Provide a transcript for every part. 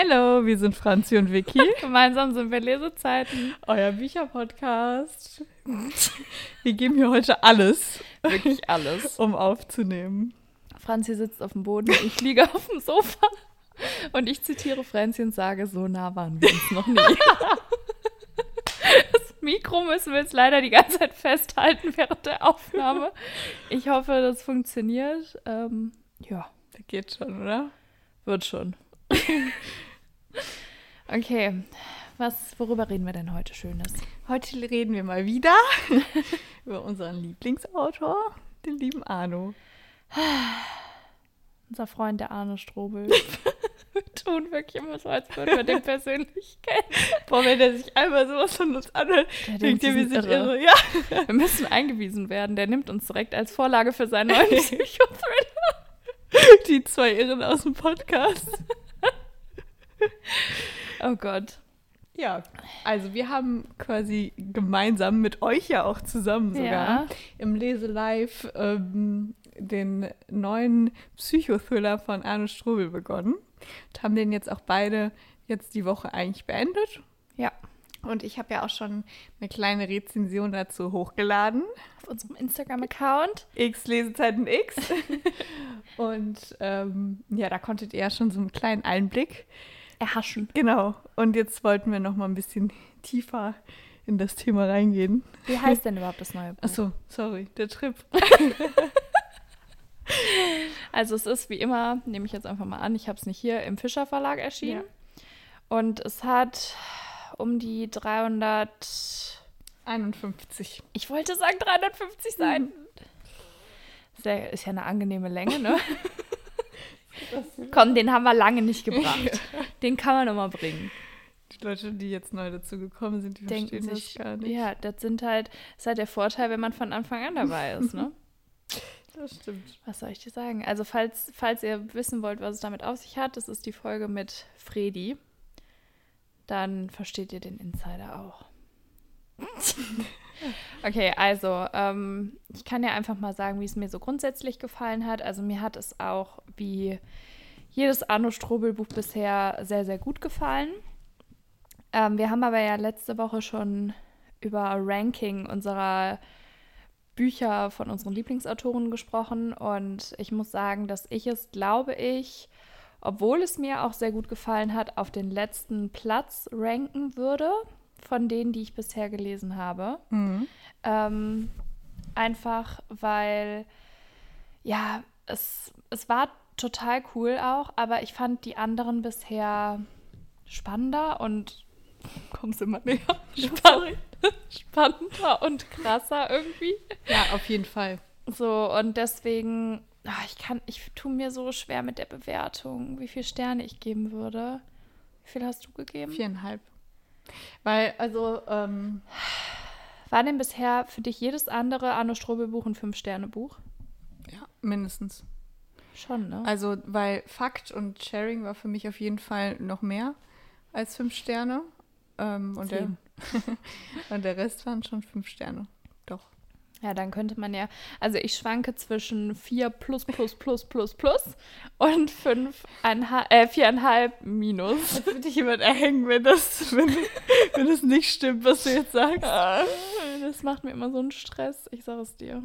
Hallo, wir sind Franzi und Vicky. Gemeinsam sind wir Lesezeiten. Euer Bücherpodcast. Wir geben hier heute alles, Wirklich alles. um aufzunehmen. Franzi sitzt auf dem Boden, ich liege auf dem Sofa. Und ich zitiere Franzi und sage, so nah waren wir uns noch nie. Das Mikro müssen wir jetzt leider die ganze Zeit festhalten während der Aufnahme. Ich hoffe, das funktioniert. Ähm, ja, Das geht schon, oder? wird schon. Okay, was, worüber reden wir denn heute Schönes? Heute reden wir mal wieder über unseren Lieblingsautor, den lieben Arno. Unser Freund, der Arne Strobel. wir tun wirklich immer so, als würden wir den persönlich kennen. Boah, wenn er sich einmal sowas von uns anhört, Der denkt ihr, wir sind irre. irre. Ja. Wir müssen eingewiesen werden. Der nimmt uns direkt als Vorlage für seinen neuen Psychothriller. Die zwei Irren aus dem Podcast. Oh Gott. Ja, also wir haben quasi gemeinsam mit euch ja auch zusammen sogar Ja. im Lese Live ähm, den neuen Psychothriller von Arno Strobel begonnen und haben den jetzt auch beide jetzt die Woche eigentlich beendet. Ja. Und ich habe ja auch schon eine kleine Rezension dazu hochgeladen. Auf unserem Instagram-Account. X Lesezeiten X. und ähm, ja, da konntet ihr ja schon so einen kleinen Einblick Erhaschen. Genau. Und jetzt wollten wir noch mal ein bisschen tiefer in das Thema reingehen. Wie heißt denn überhaupt das neue Buch? Achso, sorry, der Trip. Also es ist wie immer, nehme ich jetzt einfach mal an, ich habe es nicht hier, im Fischer Verlag erschienen. Und es hat um die 300, 51. ich wollte sagen 350 Seiten. Sehr, ist ja eine angenehme Länge, ne? Komm, den haben wir lange nicht gebracht. Den kann man noch mal bringen. Die Leute, die jetzt neu dazu gekommen sind, die Denken verstehen sich, das gar nicht. ja, das sind halt, das ist halt der Vorteil, wenn man von Anfang an dabei ist, ne? Das stimmt. Was soll ich dir sagen? Also, falls, falls ihr wissen wollt, was es damit auf sich hat, das ist die Folge mit Fredi. Dann versteht ihr den Insider auch. okay, also, ähm, ich kann ja einfach mal sagen, wie es mir so grundsätzlich gefallen hat. Also, mir hat es auch wie jedes Arno Strobel-Buch bisher sehr, sehr gut gefallen. Ähm, wir haben aber ja letzte Woche schon über Ranking unserer Bücher von unseren Lieblingsautoren gesprochen und ich muss sagen, dass ich es, glaube ich, obwohl es mir auch sehr gut gefallen hat, auf den letzten Platz ranken würde von denen, die ich bisher gelesen habe. Mhm. Ähm, einfach weil, ja, es, es war total cool auch, aber ich fand die anderen bisher spannender und kommst immer näher. Spann spannender und krasser irgendwie. Ja, auf jeden Fall. So, und deswegen, ah, ich kann, ich tue mir so schwer mit der Bewertung, wie viele Sterne ich geben würde. Wie viel hast du gegeben? Viereinhalb. Weil, also, ähm, War denn bisher für dich jedes andere Arno Strobel-Buch ein Fünf-Sterne-Buch? ja, mindestens. Schon, ne? Also, weil Fakt und Sharing war für mich auf jeden Fall noch mehr als fünf Sterne. Ähm, und, der, und der Rest waren schon fünf Sterne. Doch. Ja, dann könnte man ja, also ich schwanke zwischen 4 plus plus plus plus plus und 5, äh, 4,5 minus. Als würde dich jemand erhängen, wenn das, wenn, wenn das nicht stimmt, was du jetzt sagst. Das macht mir immer so einen Stress, ich sage es dir.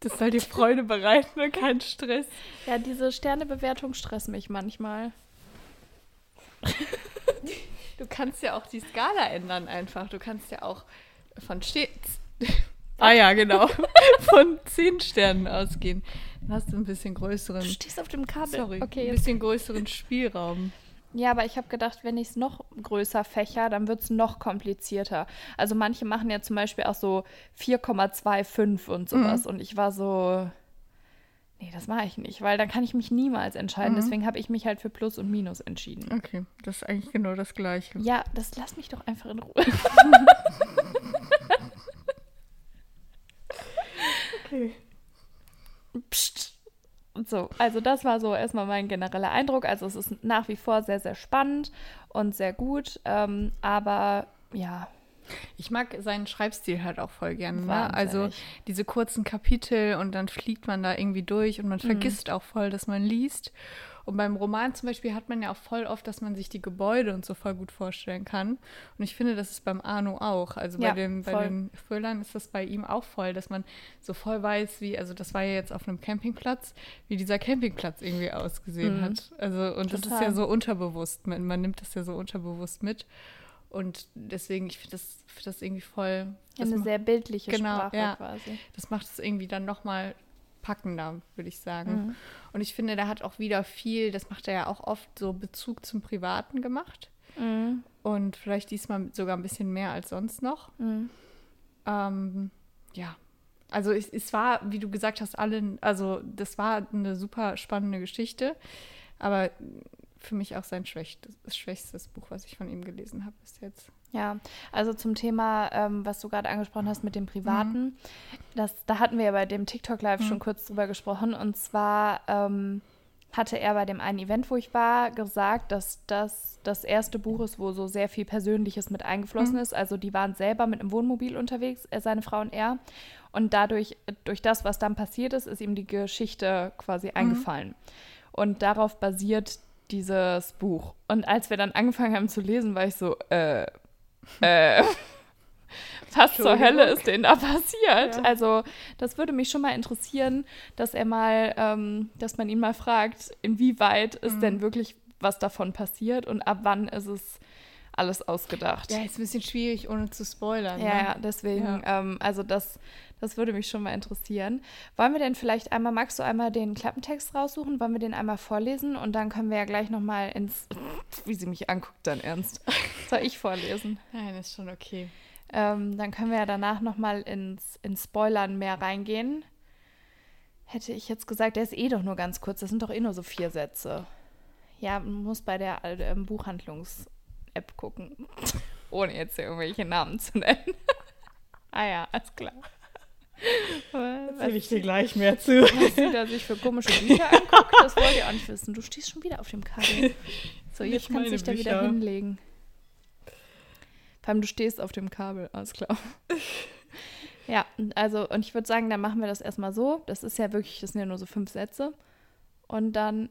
Das soll dir Freude bereiten und keinen Stress. Ja, diese Sternebewertung stresst mich manchmal. Du kannst ja auch die Skala ändern einfach. Du kannst ja auch von stets. Ah ja, genau. Von zehn Sternen ausgehen. Dann hast du ein bisschen Du größeren. stehst auf dem Kabel. Sorry, Okay, ein bisschen größeren Spielraum. Ja, aber ich habe gedacht, wenn ich es noch größer fächer, dann wird es noch komplizierter. Also manche machen ja zum Beispiel auch so 4,25 und sowas. Und ich war so, nee, das mache ich nicht, weil dann kann ich mich niemals entscheiden. Mhm. Deswegen habe ich mich halt für Plus und Minus entschieden. Okay, das ist eigentlich genau das Gleiche. Ja, das lass mich doch einfach in Ruhe. Okay. Psst. Und so, also das war so erstmal mein genereller Eindruck. Also es ist nach wie vor sehr, sehr spannend und sehr gut. Ähm, aber ja, Ich mag seinen Schreibstil halt auch voll gerne. Ne? Also diese kurzen Kapitel und dann fliegt man da irgendwie durch und man vergisst auch voll, dass man liest. Und beim Roman zum Beispiel hat man ja auch voll oft, dass man sich die Gebäude und so voll gut vorstellen kann. Und ich finde, das ist beim Arno auch. Also bei, Ja, dem, bei voll. den Thrillern ist das bei ihm auch voll, dass man so voll weiß, wie, also das war ja jetzt auf einem Campingplatz, wie dieser Campingplatz irgendwie ausgesehen Mhm. hat. Also, und das ist Total. ja so unterbewusst. Man, man nimmt das ja so unterbewusst mit. Und deswegen, ich finde das, find das irgendwie voll. Das, Eine sehr bildliche Genau, Sprache ja. quasi. das macht es irgendwie dann nochmal packender, würde ich sagen. Mhm. Und ich finde, da hat auch wieder viel, das macht er ja auch oft, so Bezug zum Privaten gemacht. Mhm. Und vielleicht diesmal sogar ein bisschen mehr als sonst noch. Mhm. Ähm, ja. Also es, es war, wie du gesagt hast, alle, also das war eine super spannende Geschichte, aber für mich auch sein schwächstes, schwächstes Buch, was ich von ihm gelesen habe bis jetzt. Ja, also zum Thema, ähm, was du gerade angesprochen hast mit dem Mhm. Privaten, das, da hatten wir ja bei dem TikTok Live schon kurz drüber gesprochen. Und zwar ähm, hatte er bei dem einen Event, wo ich war, gesagt, dass das das erste Buch ist, wo so sehr viel Persönliches mit eingeflossen Mhm. ist. Also die waren selber mit einem Wohnmobil unterwegs, er, seine Frau und er. Und dadurch, durch das, was dann passiert ist, ist ihm die Geschichte quasi Mhm. eingefallen. Und darauf basiert dieses Buch. Und als wir dann angefangen haben zu lesen, war ich so, äh, äh, was zur. Hölle ist denn da passiert? Ja. Also, das würde mich schon mal interessieren, dass er mal, ähm, dass man ihn mal fragt, inwieweit ist Mhm. denn wirklich was davon passiert und ab wann ist es alles ausgedacht? Ja, ist ein bisschen schwierig, ohne zu spoilern. Ja, ne? ja, deswegen, Ähm, also das, das würde mich schon mal interessieren. Wollen wir denn vielleicht einmal, magst du einmal den Klappentext raussuchen? Wollen wir den einmal vorlesen und dann können wir ja gleich nochmal ins, wie sie mich anguckt dann ernst. Soll ich vorlesen? Nein, ist schon okay. Ähm, dann können wir ja danach nochmal ins, ins Spoilern mehr reingehen. Hätte ich jetzt gesagt, der ist eh doch nur ganz kurz, das sind doch eh nur so vier Sätze. Ja, man muss bei der äh, Buchhandlungs-App gucken. Ohne jetzt irgendwelche Namen zu nennen. ah ja, alles klar. Was, Erzähl ich dir gleich mehr zu. was sie da sich für komische Bücher anguckt, das wollt ihr auch nicht wissen. Du stehst schon wieder auf dem Kabel. So, jetzt Nicht kannst du dich da wieder hinlegen. Vor allem, du stehst auf dem Kabel, alles klar. Ja, also, und ich würde sagen, dann machen wir das erstmal so. Das ist ja wirklich, das sind ja nur so fünf Sätze. Und dann,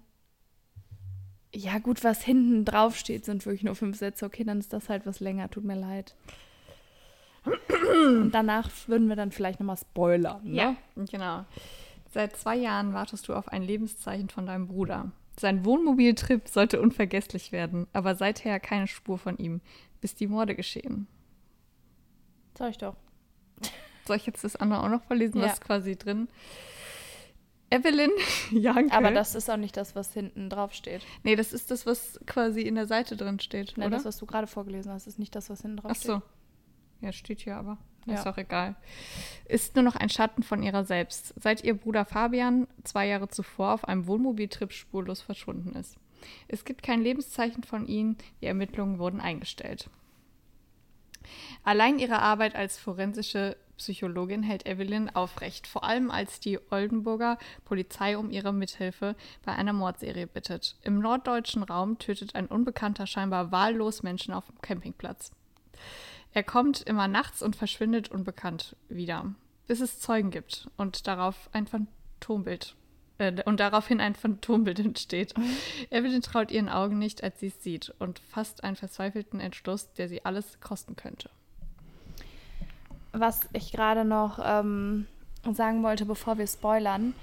ja, gut, was hinten drauf steht, sind wirklich nur fünf Sätze. Okay, dann ist das halt was länger, tut mir leid. Und danach würden wir dann vielleicht nochmal spoilern, ne? Ja, genau. Seit zwei Jahren wartest du auf ein Lebenszeichen von deinem Bruder. Sein Wohnmobiltrip sollte unvergesslich werden, aber seither keine Spur von ihm, bis die Morde geschehen. Sag ich doch. Soll ich jetzt das andere auch noch vorlesen? Ja. Was ist quasi drin? Evelyn Janke. Aber das ist auch nicht das, was hinten drauf steht. Nee, das ist das, was quasi in der Seite drin steht, Nein, oder? das, was du gerade vorgelesen hast, ist nicht das, was hinten drauf Ach steht. so. Ja, steht hier aber. Ja. Ist auch egal. Ist nur noch ein Schatten von ihrer selbst, seit ihr Bruder Fabian zwei Jahre zuvor auf einem Wohnmobiltrip spurlos verschwunden ist. Es gibt kein Lebenszeichen von ihnen, die Ermittlungen wurden eingestellt. Allein ihre Arbeit als forensische Psychologin hält Evelyn aufrecht, vor allem als die Oldenburger Polizei um ihre Mithilfe bei einer Mordserie bittet. Im norddeutschen Raum tötet ein Unbekannter scheinbar wahllos Menschen auf dem Campingplatz. Er kommt immer nachts und verschwindet unbekannt wieder, bis es Zeugen gibt und darauf ein Phantombild äh, und daraufhin ein Phantombild entsteht. Evelyn traut ihren Augen nicht, als sie es sieht und fasst einen verzweifelten Entschluss, der sie alles kosten könnte. Was ich gerade noch ähm, sagen wollte, bevor wir spoilern,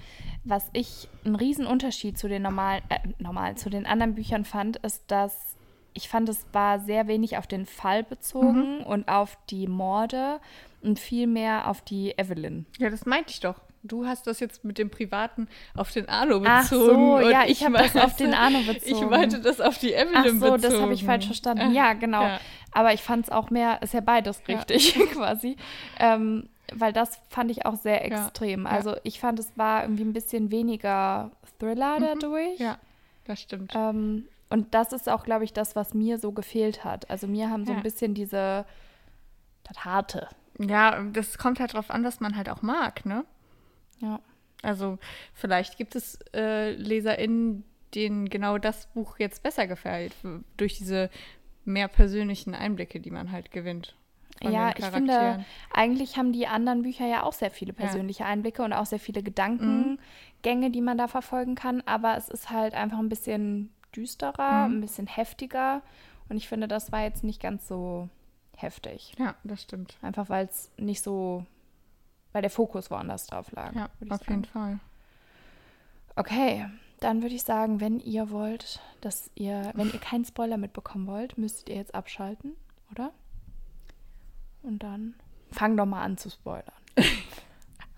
was ich einen riesen Unterschied zu den normalen, äh, normal, zu den anderen Büchern fand, ist, dass ich fand, es war sehr wenig auf den Fall bezogen und auf die Morde und viel mehr auf die Evelyn. Ja, das meinte ich doch. Du hast das jetzt mit dem Privaten auf den Arno bezogen. Ach so, ja, ich habe das auf den Arno Ich bezogen. meinte das auf die Ach Evelyn so, bezogen. das habe ich falsch verstanden. Ja, genau. Ja. Aber ich fand es auch mehr, ist ja beides Ja. richtig quasi. Ähm, weil das fand ich auch sehr Ja, extrem. ja. Also ich fand, es war irgendwie ein bisschen weniger Thriller dadurch. Mhm. Ja, das stimmt. Ähm, und das ist auch, glaube ich, das, was mir so gefehlt hat. Also mir haben so Ja. ein bisschen diese, das Harte. Ja, das kommt halt drauf an, was man halt auch mag, ne? Ja. Also vielleicht gibt es äh, LeserInnen, denen genau das Buch jetzt besser gefällt, durch diese mehr persönlichen Einblicke, die man halt gewinnt. ja, ich finde, eigentlich haben die anderen Bücher ja auch sehr viele persönliche Einblicke und auch sehr viele Gedankengänge, die man da verfolgen kann. Aber es ist halt einfach ein bisschen düsterer, Mhm. ein bisschen heftiger. Und ich finde, das war jetzt nicht ganz so heftig. Ja, das stimmt. Einfach weil es nicht so, weil der Fokus woanders drauf lag. Ja, auf sagen. jeden Fall. Okay, dann würde ich sagen, wenn ihr wollt, dass ihr, wenn ihr keinen Spoiler mitbekommen wollt, müsstet ihr jetzt abschalten, oder? Und dann fang doch mal an zu spoilern.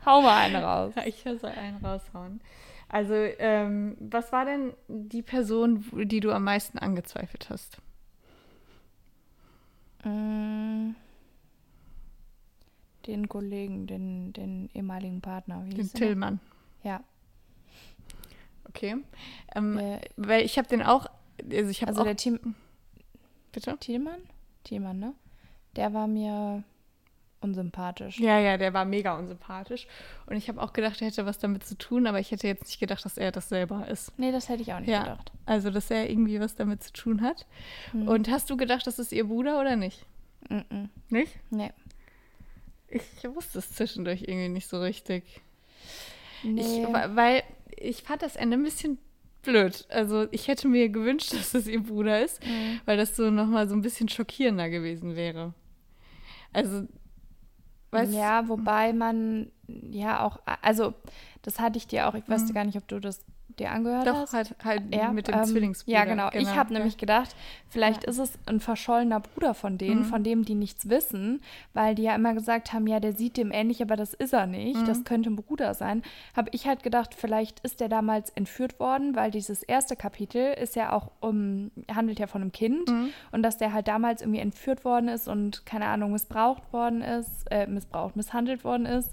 Hau mal eine raus. Ich soll einen raushauen. Also, ähm, was war denn die Person, die du am meisten angezweifelt hast? Mm, Den Kollegen, den, den ehemaligen Partner. Wie Den? Tillmann. Ja. Okay. Ähm, Der, weil ich habe den auch, also ich habe also auch, der Team, bitte? Thielmann? Thielmann, ne? Der war mir unsympathisch. Ja, ja, der war mega unsympathisch. Und ich habe auch gedacht, er hätte was damit zu tun, aber ich hätte jetzt nicht gedacht, dass er das selber ist. Nee, das hätte ich auch nicht Ja. gedacht. Also, dass er irgendwie was damit zu tun hat. Hm. Und hast du gedacht, das ist ihr Bruder oder nicht? Mm-mm. Nicht? Nee. Ich wusste es zwischendurch irgendwie nicht so richtig. Nee. Ich, weil ich fand das Ende ein bisschen blöd. Also ich hätte mir gewünscht, dass es ihr Bruder ist, Mhm. weil das so nochmal so ein bisschen schockierender gewesen wäre. Also, weißt ja, wobei man ja auch, also das hatte ich dir auch, ich weiß Mhm. gar nicht, ob du das dir angehört doch hast. halt, halt Ja, mit dem ähm, Zwillingsbruder. Ja, genau. Ich habe ja. nämlich gedacht, vielleicht Ja. ist es ein verschollener Bruder von denen, Mhm. von dem die nichts wissen, weil die ja immer gesagt haben, ja, der sieht dem ähnlich, aber das ist er nicht. Mhm. Das könnte ein Bruder sein. Habe ich halt gedacht, vielleicht ist der damals entführt worden, weil dieses erste Kapitel ist ja auch um, handelt ja von einem Kind Mhm. und dass der halt damals irgendwie entführt worden ist und keine Ahnung missbraucht worden ist, äh, missbraucht, misshandelt worden ist.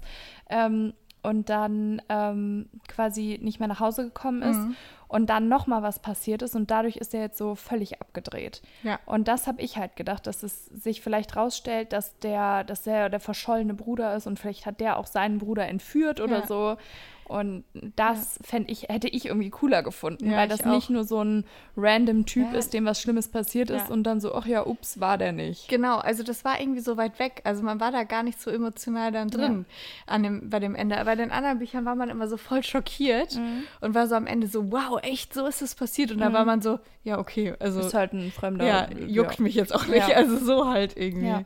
Ähm, und dann ähm, quasi nicht mehr nach Hause gekommen ist Mhm. und dann nochmal was passiert ist und dadurch ist er jetzt so völlig abgedreht. Ja. Und das habe ich halt gedacht, dass es sich vielleicht rausstellt, dass der, dass der der verschollene Bruder ist und vielleicht hat der auch seinen Bruder entführt oder Ja. so. Und das fände ich, hätte ich irgendwie cooler gefunden, Ja, weil das nicht nur so ein random Typ Ja. ist, dem was Schlimmes passiert ist Ja. und dann so, ach ja, ups, war der nicht. Genau, also das war irgendwie so weit weg. Also man war da gar nicht so emotional dann drin an dem, bei dem Ende. Bei den anderen Büchern war man immer so voll schockiert Mhm. und war so am Ende so, wow, echt, so ist es passiert. Und da war man so, ja, okay, also ist halt ein fremder. ja, juckt mich jetzt auch nicht. Ja. Also so halt irgendwie. Ja.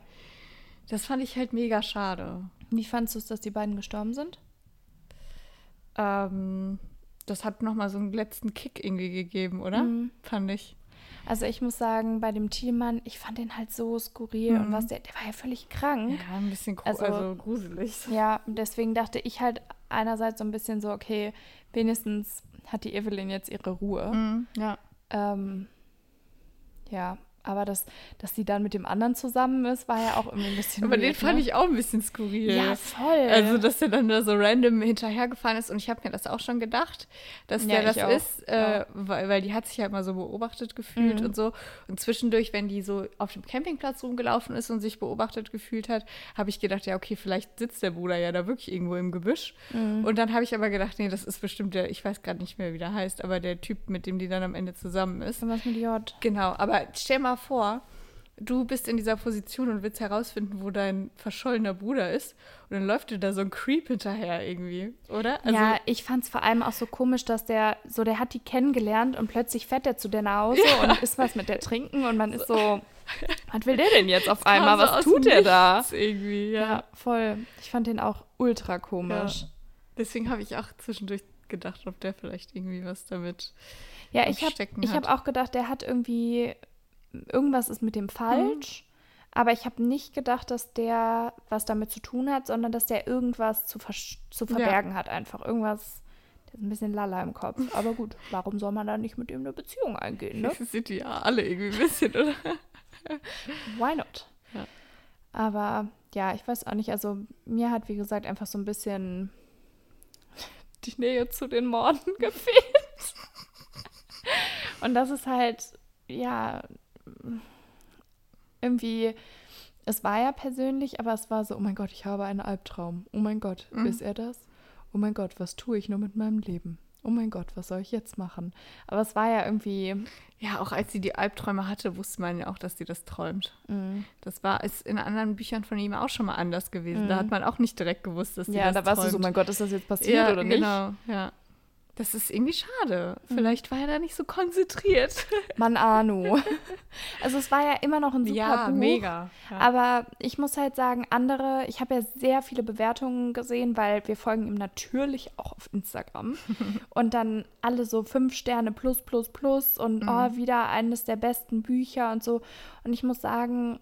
Das fand ich halt mega schade. Wie fandst du es, dass die beiden gestorben sind? Ähm, das hat nochmal so einen letzten Kick irgendwie gegeben, oder? Mhm. Fand ich. Also ich muss sagen, bei dem Thielmann, ich fand den halt so skurril und Mhm. was der, der war ja völlig krank. Ja, ein bisschen Also- also, gruselig. Ja, und deswegen dachte ich halt einerseits so ein bisschen so, okay, wenigstens hat die Evelyn jetzt ihre Ruhe. Mhm, ja. Ähm, ja, aber dass, dass sie dann mit dem anderen zusammen ist, war ja auch irgendwie ein bisschen Aber den weird, fand ne? ich auch ein bisschen skurril. Ja, voll. Also, dass der dann da so random hinterhergefahren ist. Und ich habe mir das auch schon gedacht, dass Ja, der das auch. ist, äh, Ja. weil, weil die hat sich ja immer so beobachtet gefühlt Mhm. und so. Und zwischendurch, wenn die so auf dem Campingplatz rumgelaufen ist und sich beobachtet gefühlt hat, habe ich gedacht, ja, okay, vielleicht sitzt der Bruder ja da wirklich irgendwo im Gebüsch. Mhm. Und dann habe ich aber gedacht, nee, das ist bestimmt der, ich weiß gerade nicht mehr, wie der heißt, aber der Typ, mit dem die dann am Ende zusammen ist. was mit J. Genau, aber stell mal vor, du bist in dieser Position und willst herausfinden, wo dein verschollener Bruder ist. Und dann läuft dir da so ein Creep hinterher irgendwie, oder? Also, ja, ich fand es vor allem auch so komisch, dass der, so der hat die kennengelernt und plötzlich fährt er zu der nach Hause und isst was mit der trinken und man ist so, was will der denn jetzt auf einmal? so Was tut der da? Irgendwie, ja. Ja, voll. Ich fand den auch ultra komisch. Deswegen habe ich auch zwischendurch gedacht, ob der vielleicht irgendwie was damit. Ja, ich habe hab auch gedacht, der hat irgendwie, irgendwas ist mit dem falsch. Aber ich habe nicht gedacht, dass der was damit zu tun hat, sondern dass der irgendwas zu, versch- zu verbergen hat einfach. Irgendwas, der ist ein bisschen lala im Kopf. Aber gut, warum soll man da nicht mit ihm eine Beziehung eingehen, ne? Das sind die ja alle irgendwie ein bisschen, oder? Why not? Ja. Aber ja, ich weiß auch nicht. Also mir hat, wie gesagt, einfach so ein bisschen die Nähe zu den Morden gefehlt. Und das ist halt, ja, irgendwie, es war ja persönlich, aber es war so, oh mein Gott, ich habe einen Albtraum. Oh mein Gott, Mhm. ist er das? Oh mein Gott, was tue ich nur mit meinem Leben? oh mein Gott, was soll ich jetzt machen? Aber es war ja irgendwie. Ja, auch als sie die Albträume hatte, wusste man ja auch, dass sie das träumt. Mm. Das war ist in anderen Büchern von ihm auch schon mal anders gewesen. Da hat man auch nicht direkt gewusst, dass sie Mhm. Ja, das da warst du so, träumt. mein Gott, ist das jetzt passiert ja, oder nicht? Mhm. genau, ja. Das ist irgendwie schade. Vielleicht war er da nicht so konzentriert. Mann, Arno. also es war ja immer noch ein super Buch. Ja. Aber ich muss halt sagen, andere, ich habe ja sehr viele Bewertungen gesehen, weil wir folgen ihm natürlich auch auf Instagram. und dann alle so fünf Sterne plus, plus, plus und Mhm. oh, wieder eines der besten Bücher und so. Und ich muss sagen,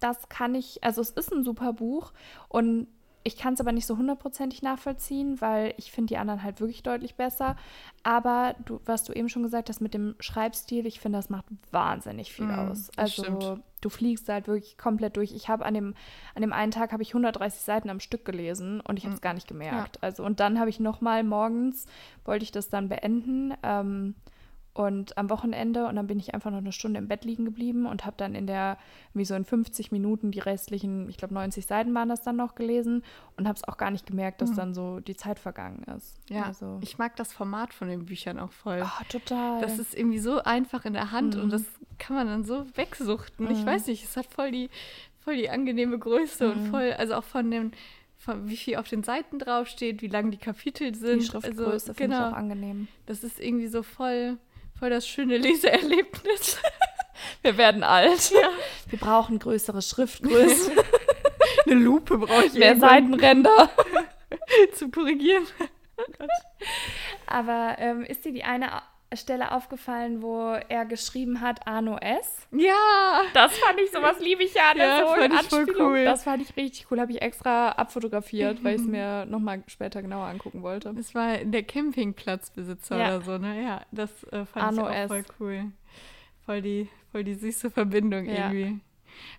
das kann ich, also es ist ein super Buch und ich kann es aber nicht so hundertprozentig nachvollziehen, weil ich finde die anderen halt wirklich deutlich besser. Aber du, was du eben schon gesagt hast mit dem Schreibstil, ich finde, das macht wahnsinnig viel Mm, aus. Also stimmt. du fliegst halt wirklich komplett durch. Ich habe an dem, an dem einen Tag habe ich 130 Seiten am Stück gelesen und ich habe es gar nicht gemerkt. Also und dann habe ich noch mal morgens wollte ich das dann beenden ähm, und am Wochenende und dann bin ich einfach noch eine Stunde im Bett liegen geblieben und habe dann in der wie so in 50 Minuten die restlichen, ich glaube 90 Seiten waren das dann noch gelesen und habe es auch gar nicht gemerkt, dass dann so die Zeit vergangen ist. Ja, also, ich mag das Format von den Büchern auch voll. Ah, total. Das ist irgendwie so einfach in der Hand Mhm. und das kann man dann so wegsuchten. Ich weiß nicht, es hat voll die, voll die angenehme Größe Mhm. und voll, also auch von dem, wie viel auf den Seiten draufsteht, wie lang die Kapitel sind. die Schriftgröße also, finde genau, ich auch angenehm. das ist irgendwie so voll, voll das schöne Leseerlebnis. Wir werden alt. Wir brauchen größere Schriftgrößen, Eine Lupe brauche ich mehr Seitenränder. zu korrigieren. Aber ähm, ist dir die eine Stelle aufgefallen, wo er geschrieben hat Arno S? Ja, Das fand ich, sowas liebe ich ja. Ja, so fand ich voll cool. Das fand ich richtig cool. Habe ich extra abfotografiert, weil ich es mir nochmal später genauer angucken wollte. das war der Campingplatzbesitzer Ja. oder so, ne? Ja, das äh, fand Arno ich auch S. voll cool. Voll die, voll die süße Verbindung Ja. irgendwie.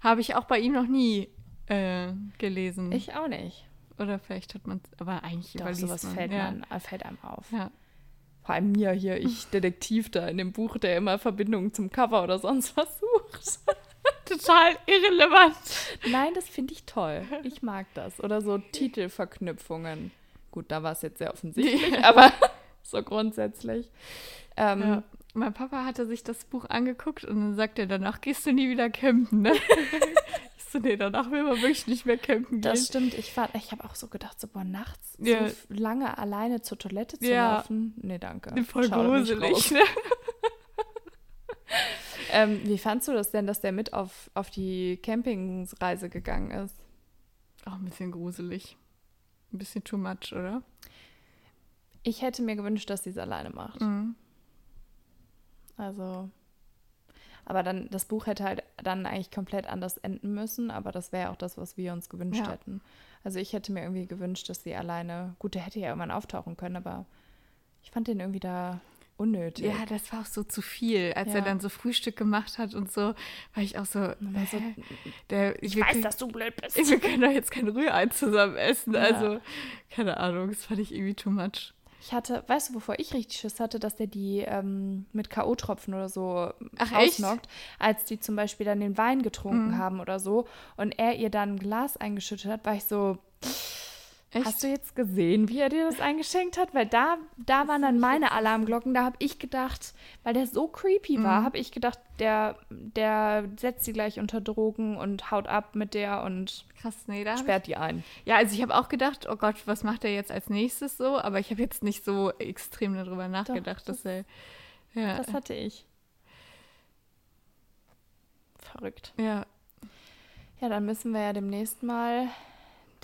Habe ich auch bei ihm noch nie äh, gelesen. Ich auch nicht. Oder vielleicht hat man es, aber eigentlich Doch, überliest sowas man. fällt, man, fällt einem auf. Ja. Vor allem mir hier, ich Detektiv da in dem Buch, der immer Verbindungen zum Cover oder sonst was sucht. Total irrelevant. Nein, das finde ich toll. Ich mag das. Oder so Titelverknüpfungen. Gut, da war es jetzt sehr offensichtlich, aber so grundsätzlich. Ähm, Ja. Mein Papa hatte sich das Buch angeguckt und dann sagt er, danach gehst du nie wieder campen, ne? so, nee, danach will man wirklich nicht mehr campen gehen. Das stimmt. Ich, ich habe auch so gedacht, so boah, nachts Ja. so lange alleine zur Toilette zu Ja. laufen. Nee, danke. Voll Schau gruselig. Ne? Ähm, wie fandst du das denn, dass der mit auf, auf die Campingsreise gegangen ist? Auch ein bisschen gruselig. Ein bisschen too much, oder? Ich hätte mir gewünscht, dass sie es alleine macht. Mhm. Also. Aber dann, das Buch hätte halt dann eigentlich komplett anders enden müssen, aber das wäre auch das, was wir uns gewünscht Ja. hätten. Also ich hätte mir irgendwie gewünscht, dass sie alleine, gut, der hätte ja irgendwann auftauchen können, aber ich fand den irgendwie da unnötig. Ja, das war auch so zu viel. Als Ja. er dann so Frühstück gemacht hat und so, war ich auch so, hä? der, ich weiß, können- dass du blöd bist. wir können doch jetzt kein Rührei zusammen essen. Ja. Also, keine Ahnung, das fand ich irgendwie too much. Ich hatte, weißt du, wovor ich richtig Schiss hatte, dass der die ähm, mit K.O.-Tropfen oder so Ach, echt? ausnockt, als die zum Beispiel dann den Wein getrunken Mhm. haben oder so und er ihr dann ein Glas eingeschüttet hat, war ich so, Echt? hast du jetzt gesehen, wie er dir das eingeschenkt hat? Weil da, da waren dann meine Alarmglocken, da habe ich gedacht, weil der so creepy war, Mhm. habe ich gedacht, der, der setzt sie gleich unter Drogen und haut ab mit der und Krass, nee, da sperrt die ein. Ja, also ich habe auch gedacht, oh Gott, was macht er jetzt als nächstes so? Aber ich habe jetzt nicht so extrem darüber nachgedacht, dass er. Ja, Das hatte ich. Verrückt. ja, Ja, dann müssen wir ja demnächst mal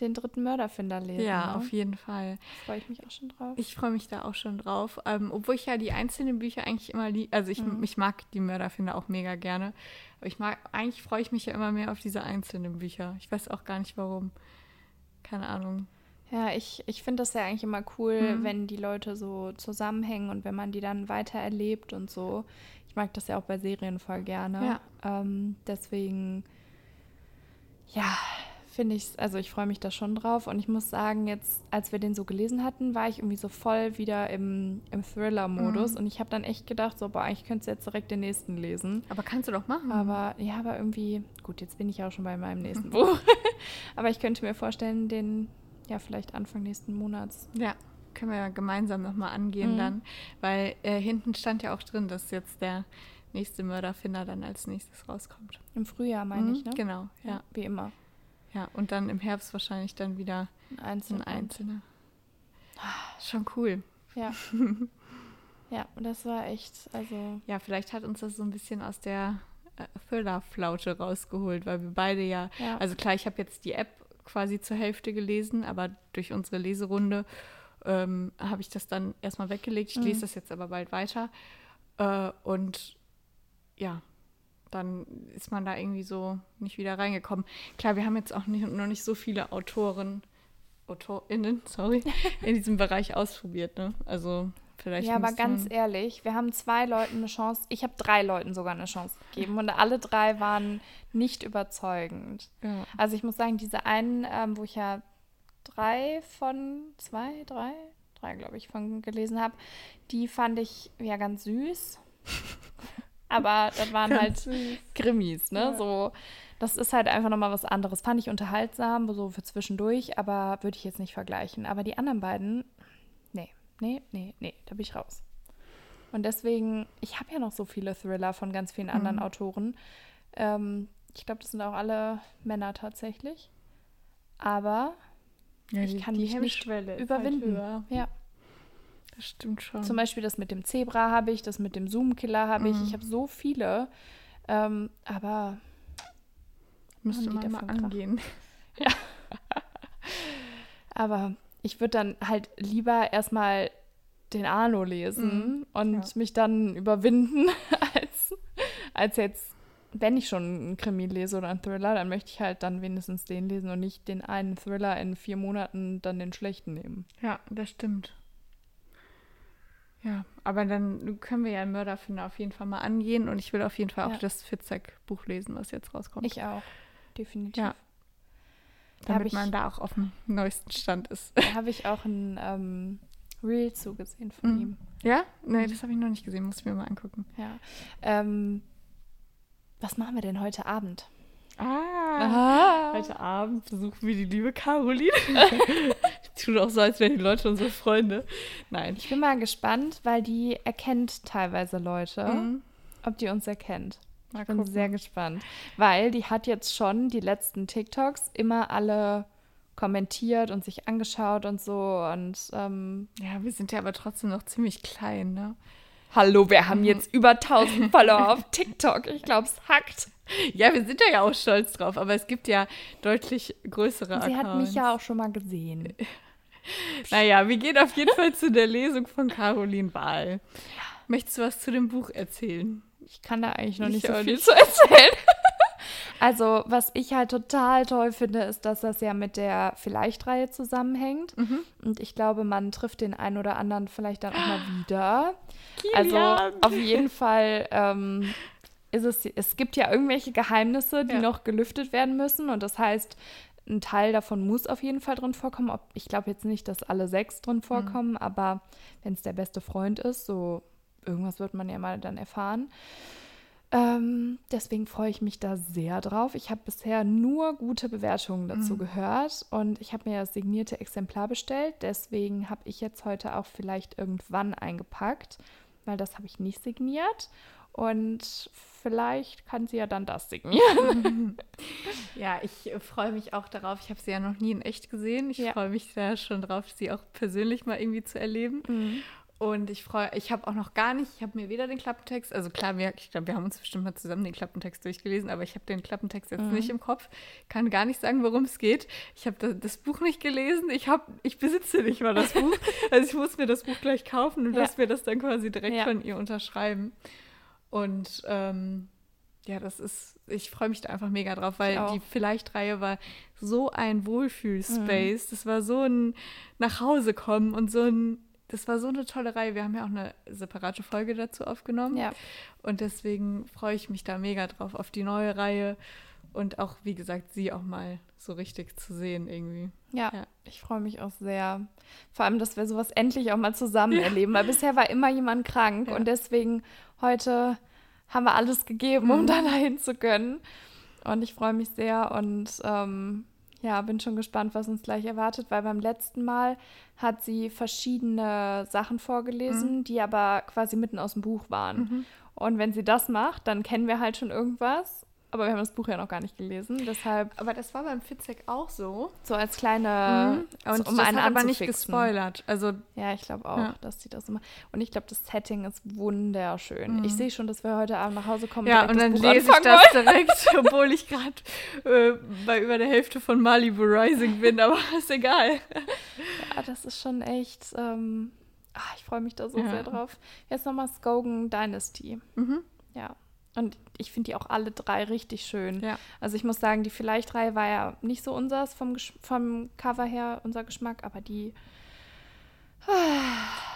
den dritten Mörderfinder lesen. ja, ne? auf jeden Fall. Da freue ich mich auch schon drauf. Ich freue mich da auch schon drauf. Ähm, obwohl ich ja die einzelnen Bücher eigentlich immer lieb. Also ich, Mhm. ich mag die Mörderfinder auch mega gerne. Aber ich mag, eigentlich freue ich mich ja immer mehr auf diese einzelnen Bücher. Ich weiß auch gar nicht warum. Keine Ahnung. Ja, ich, ich finde das ja eigentlich immer cool, Mhm. wenn die Leute so zusammenhängen und wenn man die dann weiter erlebt und so. Ich mag das ja auch bei Serien voll gerne. Ähm, deswegen, ja, finde ich, also ich freue mich da schon drauf. Und ich muss sagen, jetzt, als wir den so gelesen hatten, war ich irgendwie so voll wieder im, im Thriller-Modus. Mhm. Und ich habe dann echt gedacht, so, boah, eigentlich könntest du jetzt direkt den nächsten lesen. Aber kannst du doch machen. Aber ja, aber irgendwie, gut, jetzt bin ich ja auch schon bei meinem nächsten Buch. aber ich könnte mir vorstellen, den ja vielleicht Anfang nächsten Monats ja, können wir ja gemeinsam nochmal angehen Mhm. dann, weil äh, hinten stand ja auch drin, dass jetzt der nächste Mörderfinder dann als nächstes rauskommt. Im Frühjahr meine Mhm, ich, ne? Genau, ja. Wie immer. Ja, und dann im Herbst wahrscheinlich dann wieder Ein ein Einzelner. einzelner. Schon cool. Ja. ja, und das war echt, also. Ja, vielleicht hat uns das so ein bisschen aus der äh, Thriller-Flaute rausgeholt, weil wir beide ja, Ja. also klar, ich habe jetzt die App quasi zur Hälfte gelesen, aber durch unsere Leserunde ähm, habe ich das dann erstmal weggelegt. Ich Mhm. lese das jetzt aber bald weiter. Äh, und ja, dann ist man da irgendwie so nicht wieder reingekommen. Klar, wir haben jetzt auch nicht, noch nicht so viele Autoren, AutorInnen, sorry, in diesem Bereich ausprobiert, ne? Also vielleicht. Ja, aber ganz ehrlich, wir haben zwei Leuten eine Chance, ich habe drei Leuten sogar eine Chance gegeben und alle drei waren nicht überzeugend. Ja. Also ich muss sagen, diese einen, ähm, wo ich ja drei von, zwei, drei, drei glaube ich, von gelesen habe, die fand ich ja ganz süß. Aber das waren halt. Krimis, ne? Ja. So, das ist halt einfach nochmal was anderes. Fand ich unterhaltsam, so für zwischendurch, aber würde ich jetzt nicht vergleichen. Aber die anderen beiden, nee, nee, nee, nee, da bin ich raus. Und deswegen, ich habe ja noch so viele Thriller von ganz vielen anderen Mhm. Autoren. Ähm, ich glaube, das sind auch alle Männer tatsächlich. Aber Ja, Ich kann die mich nicht Hemmschwelle ist überwinden. Halt ja, Das stimmt schon. zum Beispiel das mit dem Zebra habe ich, das mit dem Zoom-Killer habe ich. Mhm. Ich habe so viele. Ähm, aber Müsste die man mal davon Krach? angehen. Aber ich würde dann halt lieber erstmal den Arno lesen Mhm, und ja. mich dann überwinden, als, als jetzt, wenn ich schon einen Krimi lese oder einen Thriller, dann möchte ich halt dann wenigstens den lesen und nicht den einen Thriller in vier Monaten dann den schlechten nehmen. Ja, das stimmt. Ja, aber dann können wir ja einen Mörderfinder auf jeden Fall mal angehen und ich will auf jeden Fall auch Ja. das Fitzek-Buch lesen, was jetzt rauskommt. Ich auch, definitiv. Ja. Da habe damit ich, man da auch auf dem neuesten Stand ist. da hab ich auch ein ähm, Reel zugesehen von Mhm. ihm. Ja? Nee, das habe ich noch nicht gesehen, muss ich mir mal angucken. Ja. Ähm, was machen wir denn heute Abend? Ah, heute Abend besuchen wir die liebe Caroline. Tut auch so, als wären die Leute unsere Freunde. Nein. Ich bin mal gespannt, weil die erkennt teilweise Leute, Mhm. ob die uns erkennt. Mal Ich bin gucken. sehr gespannt, weil die hat jetzt schon die letzten TikToks immer alle kommentiert und sich angeschaut und so und ähm, Ja, wir sind ja aber trotzdem noch ziemlich klein, ne? hallo, wir haben jetzt über 1000 Follower auf TikTok. Ich glaube, es hackt. Ja, wir sind da ja auch stolz drauf, aber es gibt ja deutlich größere Sie Accounts. hat mich ja auch schon mal gesehen. Naja, wir gehen auf jeden Fall zu der Lesung von Caroline Wahl. Möchtest du was zu dem Buch erzählen? Ich kann da eigentlich noch Ich nicht so viel nicht. zu erzählen. Also, was ich halt total toll finde, ist, dass das ja mit der Vielleicht-Reihe zusammenhängt. Und ich glaube, man trifft den einen oder anderen vielleicht dann auch mal wieder. Also, Kilian! auf jeden Fall ähm, ist es, es gibt ja irgendwelche Geheimnisse, die Ja. noch gelüftet werden müssen. Und das heißt, ein Teil davon muss auf jeden Fall drin vorkommen. Ob, ich glaube jetzt nicht, dass alle sechs drin vorkommen, aber wenn es der beste Freund ist, so irgendwas wird man ja mal dann erfahren. Ähm, deswegen freue ich mich da sehr drauf. Ich habe bisher nur gute Bewertungen dazu gehört und ich habe mir das signierte Exemplar bestellt. Deswegen habe ich jetzt heute auch vielleicht irgendwann eingepackt, weil das habe ich nicht signiert. Und vielleicht kann sie ja dann das signieren. Ja, ich äh, freue mich auch darauf. Ich habe sie ja noch nie in echt gesehen. Ich Ja. freue mich da schon drauf, sie auch persönlich mal irgendwie zu erleben. Und ich freue, ich habe auch noch gar nicht, ich habe mir weder den Klappentext, also klar, wir, ich glaube, wir haben uns bestimmt mal zusammen den Klappentext durchgelesen, aber ich habe den Klappentext jetzt nicht im Kopf, kann gar nicht sagen, worum es geht. Ich habe das, das Buch nicht gelesen, ich habe, ich besitze nicht mal das Buch, also ich muss mir das Buch gleich kaufen und Ja. lasse mir das dann quasi direkt Ja. von ihr unterschreiben. Und ähm, ja, das ist, ich freue mich da einfach mega drauf, weil die Vielleicht-Reihe war so ein Wohlfühlspace. Das war so ein Nachhausekommen und so ein, das war so eine tolle Reihe. Wir haben ja auch eine separate Folge dazu aufgenommen. ja. Und deswegen freue ich mich da mega drauf auf die neue Reihe und auch, wie gesagt, sie auch mal so richtig zu sehen irgendwie. Ja, Ja. ich freue mich auch sehr. Vor allem, dass wir sowas endlich auch mal zusammen erleben, weil bisher war immer jemand krank Ja. und deswegen heute haben wir alles gegeben, um Mhm. da dahin zu können. Und ich freue mich sehr und ähm, Ja, bin schon gespannt, was uns gleich erwartet, weil beim letzten Mal hat sie verschiedene Sachen vorgelesen, mhm. die aber quasi mitten aus dem Buch waren. Mhm. Und wenn sie das macht, dann kennen wir halt schon irgendwas. Aber wir haben das Buch ja noch gar nicht gelesen, deshalb. Aber das war beim Fitzek auch so. So als kleine. Mhm. Und um das einen hat aber nicht gespoilert. Also ja, ich glaube auch, ja. dass sie das immer. Und ich glaube, das Setting ist wunderschön. Mhm. Ich sehe schon, dass wir heute Abend nach Hause kommen. Ja, und dann lese ich das direkt, obwohl ich gerade äh, bei über der Hälfte von Malibu Rising bin. Aber ist egal. Ja, das ist schon echt. Ähm, ach, ich freue mich da so ja. sehr drauf. Jetzt nochmal Skogan Dynasty. Mhm. Ja. Und ich finde die auch alle drei richtig schön. Ja. Also ich muss sagen, die Vielleicht-Reihe war ja nicht so unseres vom, vom Cover her, unser Geschmack, aber die.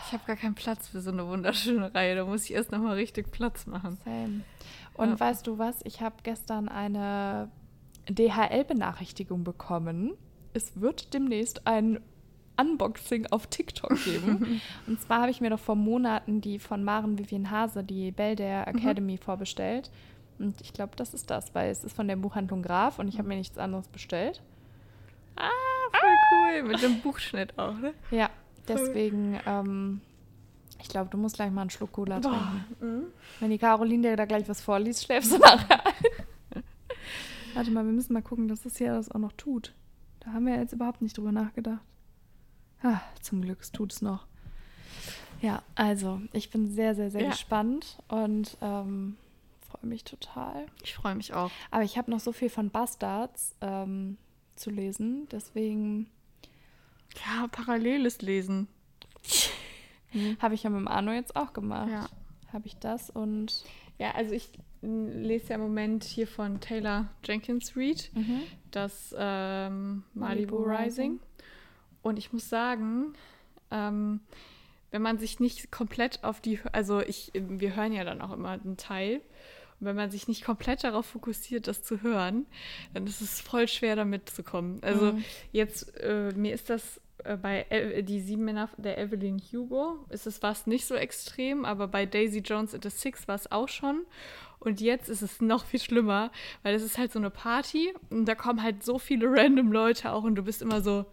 Ich habe gar keinen Platz für so eine wunderschöne Reihe. Da muss ich erst nochmal richtig Platz machen. Same. Und ja. weißt du was? Ich habe gestern eine DHL-Benachrichtigung bekommen. Es wird demnächst ein Unboxing auf TikTok geben. und zwar habe ich mir doch vor Monaten die von Maren Vivian Hase, die Bell der mhm. Academy, mhm. vorbestellt. Und ich glaube, das ist das, weil es ist von der Buchhandlung Graf und ich habe mir nichts anderes bestellt. Ah, voll ah. cool. Mit dem Buchschnitt auch, ne? Ja, deswegen, ähm, ich glaube, du musst gleich mal einen Schluck Cola trinken. Mhm. Wenn die Caroline dir da gleich was vorliest, schläfst du nachher ein. Warte mal, wir müssen mal gucken, dass das hier das auch noch tut. Da haben wir jetzt überhaupt nicht drüber nachgedacht. Ah, zum Glück tut es noch. Ja, also ich bin sehr, sehr, sehr ja. gespannt und ähm, freue mich total. Ich freue mich auch. Aber ich habe noch so viel von Bastards ähm, zu lesen, deswegen. Ja, paralleles Lesen. Habe ich ja mit dem Arno jetzt auch gemacht. Ja. Habe ich das und. Ja, also ich lese ja im Moment hier von Taylor Jenkins Reid mhm. das ähm, Malibu, Malibu Rising. Rising. Und ich muss sagen, ähm, wenn man sich nicht komplett auf die, also ich, wir hören ja dann auch immer einen Teil. Und wenn man sich nicht komplett darauf fokussiert, das zu hören, dann ist es voll schwer, damit zu kommen. Also mhm. jetzt, äh, mir ist das äh, bei El die sieben Männer der Evelyn Hugo, ist es was nicht so extrem, aber bei Daisy Jones and the Six war es auch schon. Und jetzt ist es noch viel schlimmer, weil es ist halt so eine Party und da kommen halt so viele random Leute auch und du bist immer so,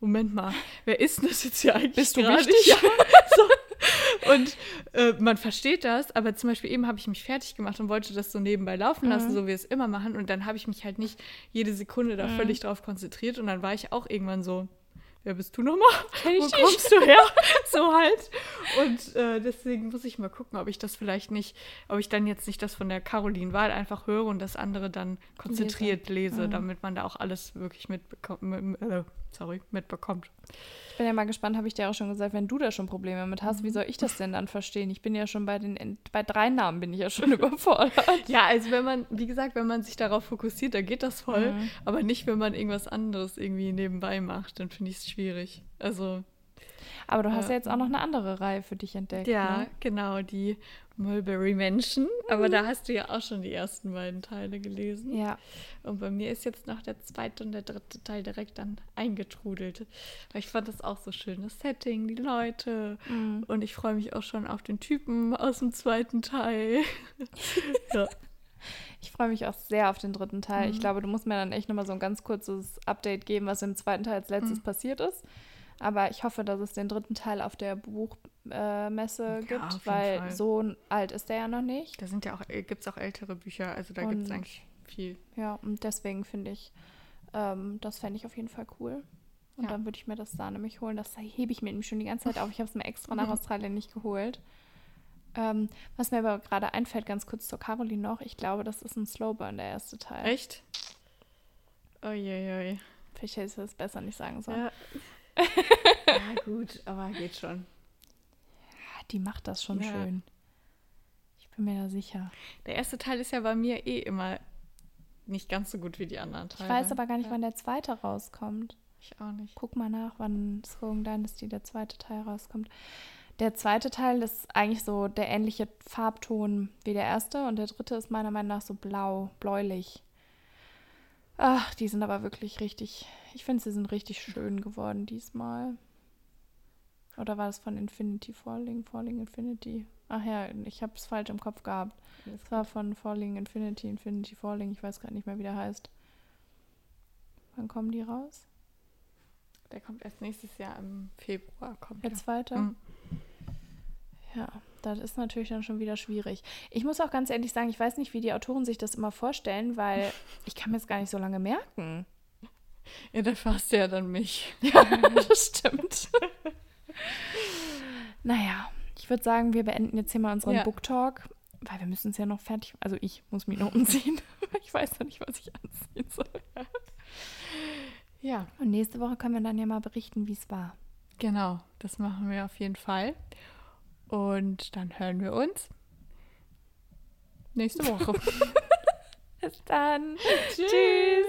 Moment mal, wer ist denn das jetzt hier eigentlich? Bist du gerade? wichtig? Ja. so. Und äh, man versteht das, aber zum Beispiel eben habe ich mich fertig gemacht und wollte das so nebenbei laufen lassen, mhm. so wie wir es immer machen. Und dann habe ich mich halt nicht jede Sekunde da mhm. völlig drauf konzentriert. Und dann war ich auch irgendwann so, wer bist du nochmal? Wo kommst du her? so halt. Und äh, deswegen muss ich mal gucken, ob ich das vielleicht nicht, ob ich dann jetzt nicht das von der Caroline Wahl einfach höre und das andere dann konzentriert lese, lese mhm. damit man da auch alles wirklich mitbekommt. Äh, sorry, mitbekommt. Ich bin ja mal gespannt, habe ich dir auch schon gesagt, wenn du da schon Probleme mit hast, wie soll ich das denn dann verstehen? Ich bin ja schon bei den, bei drei Namen bin ich ja schon überfordert. ja, also wenn man, wie gesagt, wenn man sich darauf fokussiert, dann geht das voll, mhm. aber nicht, wenn man irgendwas anderes irgendwie nebenbei macht, dann finde ich es schwierig. Also aber du hast ja. ja jetzt auch noch eine andere Reihe für dich entdeckt. Ja, ne? genau, die Mulberry Menschen. Aber da hast du ja auch schon die ersten beiden Teile gelesen. Ja. Und bei mir ist jetzt noch der zweite und der dritte Teil direkt dann eingetrudelt. Weil ich fand das auch so schön. Das Setting, die Leute. Mhm. Und ich freue mich auch schon auf den Typen aus dem zweiten Teil. ja. Ich freue mich auch sehr auf den dritten Teil. Mhm. Ich glaube, du musst mir dann echt nochmal so ein ganz kurzes Update geben, was im zweiten Teil als letztes mhm. passiert ist. Aber ich hoffe, dass es den dritten Teil auf der Buchmesse äh, gibt, ja, weil Fall. so alt ist der ja noch nicht. Da sind ja auch, äh, gibt es auch ältere Bücher, also da gibt es eigentlich viel. Ja, und deswegen finde ich, ähm, das fände ich auf jeden Fall cool. Und ja. dann würde ich mir das da nämlich holen. Das hebe ich mir nämlich schon die ganze Zeit auf. Ich habe es mir extra nach Australien nicht geholt. Ähm, was mir aber gerade einfällt, ganz kurz zur Caroline noch, ich glaube, das ist ein Slowburn, der erste Teil. Echt? Uiuiui. Vielleicht hätte ich das besser nicht sagen sollen. Ja ja, gut, aber geht schon. Die macht das schon ja. schön. Ich bin mir da sicher. Der erste Teil ist ja bei mir eh immer nicht ganz so gut wie die anderen Teile. Ich weiß aber gar nicht, ja. wann der zweite rauskommt. Ich auch nicht. Guck mal nach, wann Throne Dynasty der zweite Teil rauskommt. Der zweite Teil ist eigentlich so der ähnliche Farbton wie der erste und der dritte ist meiner Meinung nach so blau, bläulich. Ach, die sind aber wirklich richtig. Ich finde, sie sind richtig schön geworden diesmal. Oder war das von Infinity Falling? Falling Infinity? Ach ja, ich habe es falsch im Kopf gehabt. Es war von Falling Infinity, Infinity Falling. Ich weiß gerade nicht mehr, wie der heißt. Wann kommen die raus? Der kommt erst nächstes Jahr im Februar. Kommt Der er. zweite? Mhm. Ja, das ist natürlich dann schon wieder schwierig. Ich muss auch ganz ehrlich sagen, ich weiß nicht, wie die Autoren sich das immer vorstellen, weil ich kann mir das gar nicht so lange merken. Ja, dafür hast du ja dann mich. Ja, das stimmt. naja, ich würde sagen, wir beenden jetzt hier mal unseren Ja. Book Talk, weil wir müssen es ja noch fertig. Also ich muss mich noch umziehen. ich weiß noch nicht, was ich anziehen soll. Ja, Und nächste Woche können wir dann ja mal berichten, wie es war. genau. Das machen wir auf jeden Fall. Und dann hören wir uns nächste Woche. Bis dann. Tschüss.